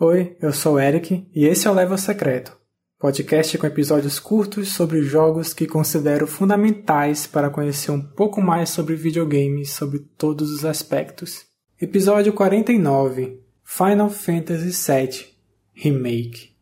Oi, eu sou o Eric e esse é o Level Secreto, podcast com episódios curtos sobre jogos que considero fundamentais para conhecer um pouco mais sobre videogames sobre todos os aspectos. Episódio 49 Final Fantasy VII Remake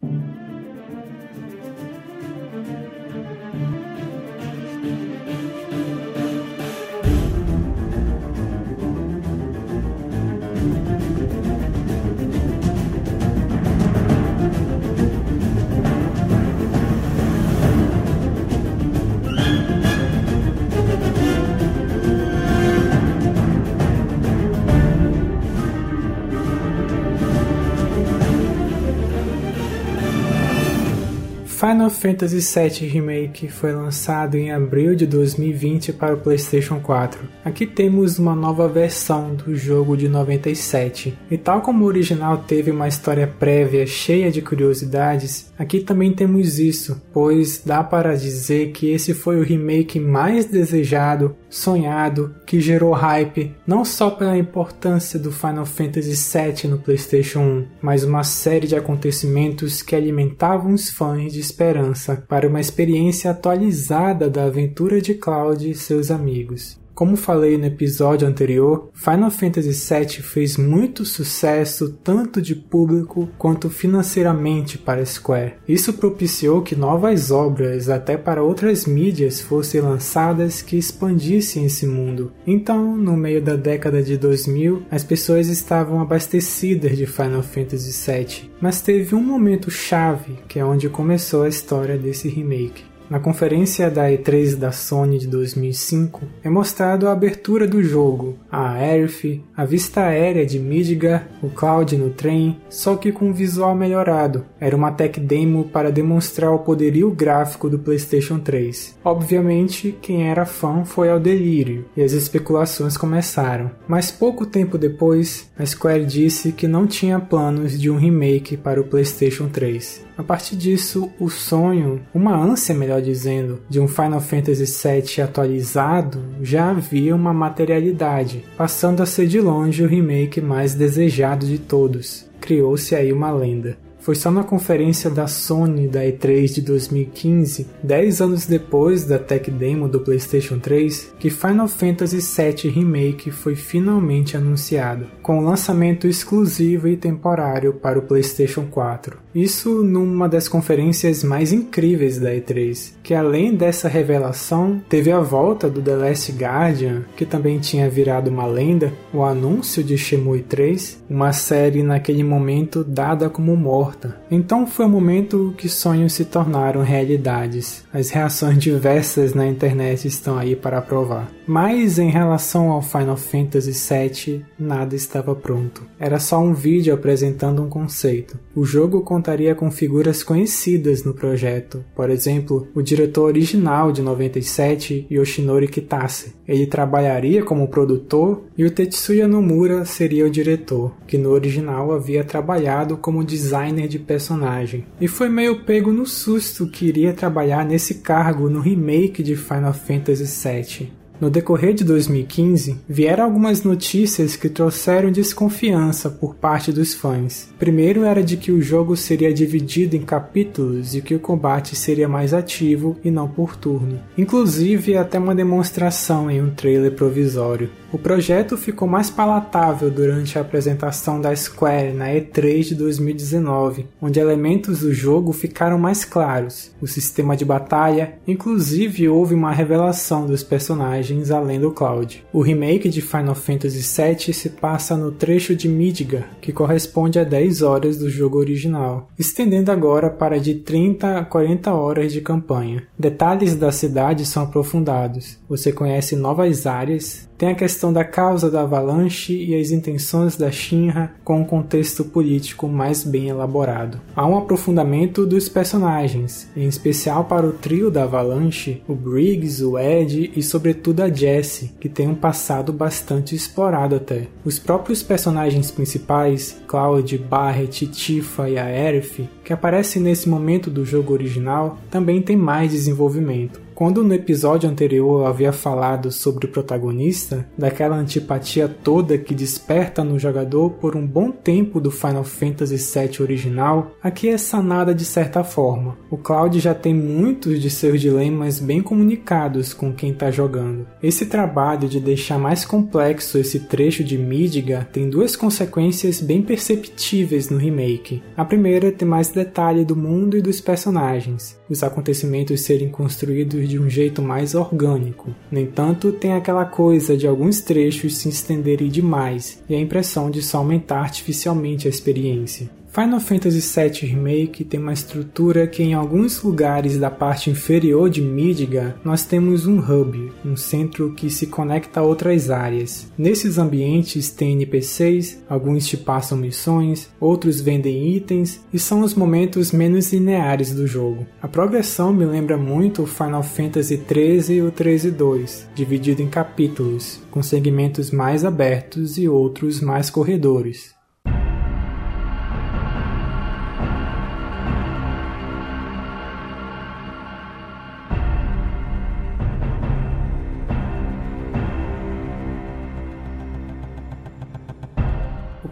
Final Fantasy VII Remake foi lançado em abril de 2020 para o PlayStation 4. Aqui temos uma nova versão do jogo de 97. E tal como o original teve uma história prévia cheia de curiosidades, aqui também temos isso, pois dá para dizer que esse foi o remake mais desejado, sonhado, que gerou hype não só pela importância do Final Fantasy VII no PlayStation 1, mas uma série de acontecimentos que alimentavam os fãs de esperança para uma experiência atualizada da aventura de Cloud e seus amigos. Como falei no episódio anterior, Final Fantasy VII fez muito sucesso tanto de público quanto financeiramente para Square. Isso propiciou que novas obras, até para outras mídias, fossem lançadas que expandissem esse mundo. Então, no meio da década de 2000, as pessoas estavam abastecidas de Final Fantasy VII, mas teve um momento chave que é onde começou a história desse remake. Na conferência da E3 da Sony de 2005, é mostrado a abertura do jogo, a Aerith, a vista aérea de Midgar, o Cloud no trem, só que com um visual melhorado. Era uma tech demo para demonstrar o poderio gráfico do PlayStation 3. Obviamente, quem era fã foi ao delírio e as especulações começaram. Mas pouco tempo depois, a Square disse que não tinha planos de um remake para o PlayStation 3. A partir disso, o sonho, uma ânsia melhor dizendo, de um Final Fantasy VII atualizado já havia uma materialidade, passando a ser de longe o remake mais desejado de todos. Criou-se aí uma lenda. Foi só na conferência da Sony da E3 de 2015, 10 anos depois da tech demo do PlayStation 3, que Final Fantasy VII Remake foi finalmente anunciado, com lançamento exclusivo e temporário para o PlayStation 4. Isso numa das conferências mais incríveis da E3, que além dessa revelação, teve a volta do The Last Guardian, que também tinha virado uma lenda, o anúncio de Shenmue 3, uma série naquele momento dada como morta. Então foi o momento que sonhos se tornaram realidades. As reações diversas na internet estão aí para provar. Mas em relação ao Final Fantasy VII, nada estava pronto. Era só um vídeo apresentando um conceito. O jogo contaria com figuras conhecidas no projeto, por exemplo, o diretor original de 97, Yoshinori Kitase. Ele trabalharia como produtor e o Tetsuya Nomura seria o diretor, que no original havia trabalhado como designer de personagem. E foi meio pego no susto que iria trabalhar nesse cargo no remake de Final Fantasy VII. No decorrer de 2015, vieram algumas notícias que trouxeram desconfiança por parte dos fãs. Primeiro era de que o jogo seria dividido em capítulos e que o combate seria mais ativo e não por turno. Inclusive até uma demonstração em um trailer provisório. O projeto ficou mais palatável durante a apresentação da Square na E3 de 2019, onde elementos do jogo ficaram mais claros, o sistema de batalha, inclusive houve uma revelação dos personagens além do Cloud. O remake de Final Fantasy VII se passa no trecho de Midgar, que corresponde a 10 horas do jogo original, estendendo agora para de 30 a 40 horas de campanha. Detalhes da cidade são aprofundados. Você conhece novas áreas, tem a questão da causa da avalanche e as intenções da Shinra com um contexto político mais bem elaborado. Há um aprofundamento dos personagens, em especial para o trio da avalanche, o Briggs, o Ed e sobretudo a Jessie, que tem um passado bastante explorado até. Os próprios personagens principais, Cloud, Barret, Tifa e Aerith, que aparecem nesse momento do jogo original, também têm mais desenvolvimento. Quando no episódio anterior eu havia falado sobre o protagonista, daquela antipatia toda que desperta no jogador por um bom tempo do Final Fantasy VII original, aqui é sanada de certa forma. O Cloud já tem muitos de seus dilemas bem comunicados com quem está jogando. Esse trabalho de deixar mais complexo esse trecho de Midgar tem duas consequências bem perceptíveis no remake. A primeira é ter mais detalhe do mundo e dos personagens, os acontecimentos serem construídos de um jeito mais orgânico. No entanto, tem aquela coisa de alguns trechos se estenderem demais e a impressão de só aumentar artificialmente a experiência. Final Fantasy VII Remake tem uma estrutura que em alguns lugares da parte inferior de Midgar nós temos um hub, um centro que se conecta a outras áreas. Nesses ambientes tem NPCs, alguns te passam missões, outros vendem itens e são os momentos menos lineares do jogo. A progressão me lembra muito o Final Fantasy XIII e o 13-2, dividido em capítulos, com segmentos mais abertos e outros mais corredores.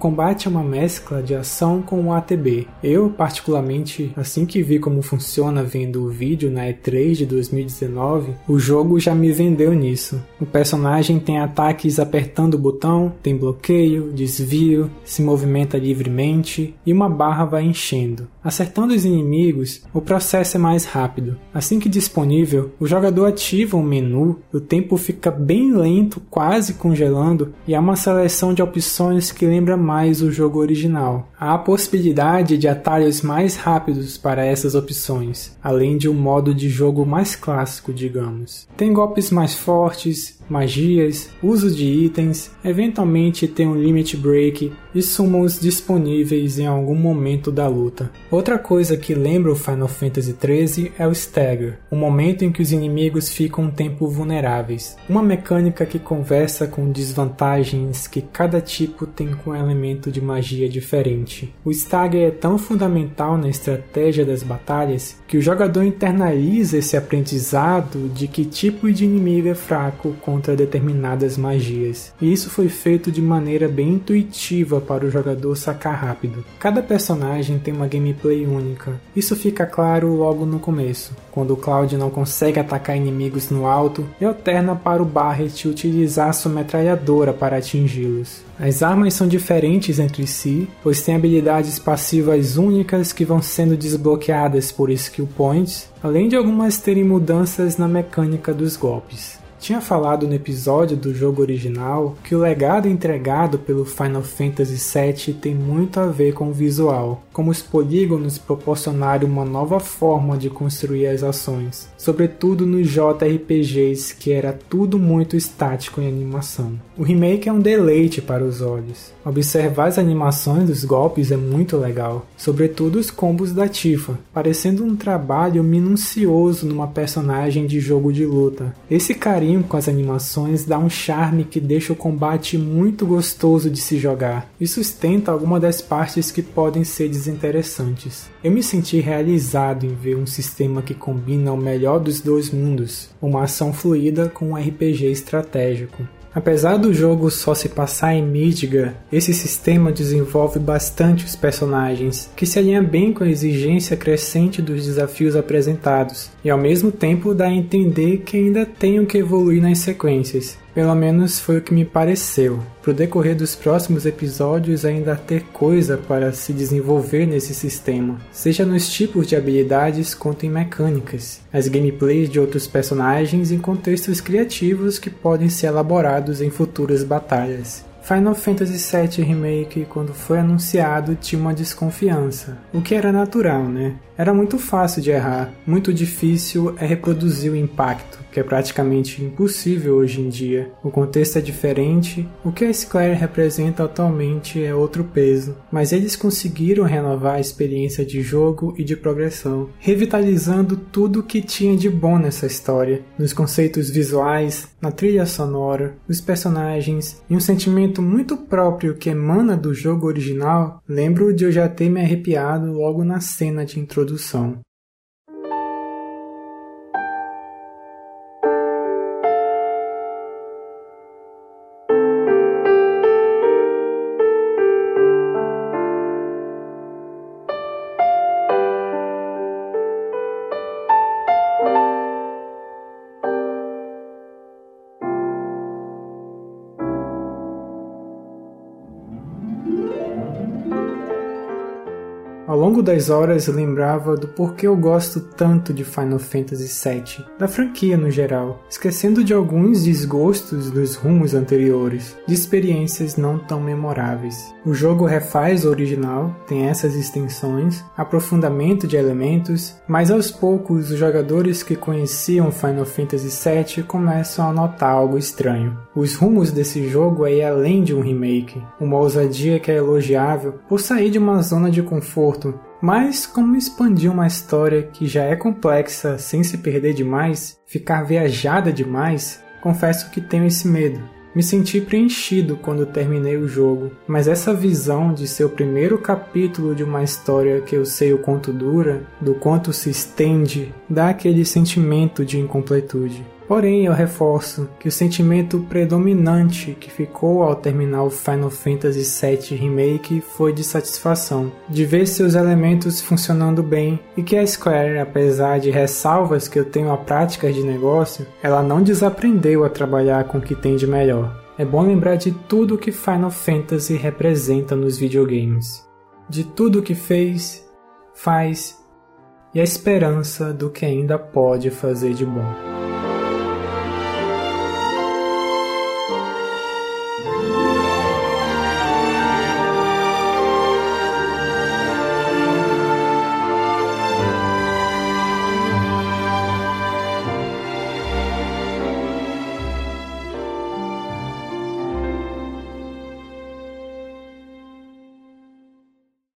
Combate é uma mescla de ação com o ATB. Eu, particularmente, assim que vi como funciona vendo o vídeo na E3 de 2019, o jogo já me vendeu nisso. O personagem tem ataques apertando o botão, tem bloqueio, desvio, se movimenta livremente e uma barra vai enchendo. Acertando os inimigos, o processo é mais rápido. Assim que disponível, o jogador ativa um menu, o tempo fica bem lento, quase congelando, e há uma seleção de opções que lembra mais mais o jogo original. Há a possibilidade de atalhos mais rápidos para essas opções, além de um modo de jogo mais clássico, digamos. Tem golpes mais fortes, magias, uso de itens, eventualmente tem um limit break e summons disponíveis em algum momento da luta. Outra coisa que lembra o Final Fantasy XIII é o Stagger, o momento em que os inimigos ficam um tempo vulneráveis. Uma mecânica que conversa com desvantagens que cada tipo tem com um elemento de magia diferente. O Stagger é tão fundamental na estratégia das batalhas que o jogador internaliza esse aprendizado de que tipo de inimigo é fraco contra determinadas magias. E isso foi feito de maneira bem intuitiva para o jogador sacar rápido. Cada personagem tem uma gameplay única. Isso fica claro logo no começo, quando o Cloud não consegue atacar inimigos no alto e alterna para o Barret utilizar sua metralhadora para atingi-los. As armas são diferentes entre si, pois têm habilidades passivas únicas que vão sendo desbloqueadas por skill points, além de algumas terem mudanças na mecânica dos golpes. Tinha falado no episódio do jogo original que o legado entregado pelo Final Fantasy VII tem muito a ver com o visual, como os polígonos proporcionaram uma nova forma de construir as ações, sobretudo nos JRPGs que era tudo muito estático em animação. O remake é um deleite para os olhos. Observar as animações dos golpes é muito legal, sobretudo os combos da Tifa, parecendo um trabalho minucioso numa personagem de jogo de luta. Esse carinho com as animações dá um charme que deixa o combate muito gostoso de se jogar e sustenta algumas das partes que podem ser desinteressantes. Eu me senti realizado em ver um sistema que combina o melhor dos dois mundos, uma ação fluida com um RPG estratégico. Apesar do jogo só se passar em Midgar, esse sistema desenvolve bastante os personagens, que se alinha bem com a exigência crescente dos desafios apresentados, e ao mesmo tempo dá a entender que ainda tenho que evoluir nas sequências. Pelo menos foi o que me pareceu. Pro decorrer dos próximos episódios ainda ter coisa para se desenvolver nesse sistema, seja nos tipos de habilidades quanto em mecânicas, as gameplays de outros personagens e contextos criativos que podem ser elaborados em futuras batalhas. Final Fantasy VII Remake, quando foi anunciado, tinha uma desconfiança, o que era natural, né? Era muito fácil de errar, muito difícil é reproduzir o impacto, que é praticamente impossível hoje em dia. O contexto é diferente, o que a Square representa atualmente é outro peso, mas eles conseguiram renovar a experiência de jogo e de progressão, revitalizando tudo o que tinha de bom nessa história, nos conceitos visuais, na trilha sonora, os personagens e um sentimento muito próprio que emana do jogo original. Lembro de eu já ter me arrepiado logo na cena de introdução introdução Ao longo das horas lembrava do porquê eu gosto tanto de Final Fantasy VII, da franquia no geral, esquecendo de alguns desgostos dos rumos anteriores, de experiências não tão memoráveis. O jogo refaz o original, tem essas extensões, aprofundamento de elementos, mas aos poucos os jogadores que conheciam Final Fantasy VII começam a notar algo estranho. Os rumos desse jogo é ir além de um remake, uma ousadia que é elogiável por sair de uma zona de conforto conforto, mas como expandir uma história que já é complexa sem se perder demais, ficar viajada demais, confesso que tenho esse medo. Me senti preenchido quando terminei o jogo, mas essa visão de ser o primeiro capítulo de uma história que eu sei o quanto dura, do quanto se estende, dá aquele sentimento de incompletude. Porém, eu reforço que o sentimento predominante que ficou ao terminar o Final Fantasy VII Remake foi de satisfação, de ver seus elementos funcionando bem e que a Square, apesar de ressalvas que eu tenho a práticas de negócio, ela não desaprendeu a trabalhar com o que tem de melhor. É bom lembrar de tudo que Final Fantasy representa nos videogames, de tudo que fez, faz e a esperança do que ainda pode fazer de bom.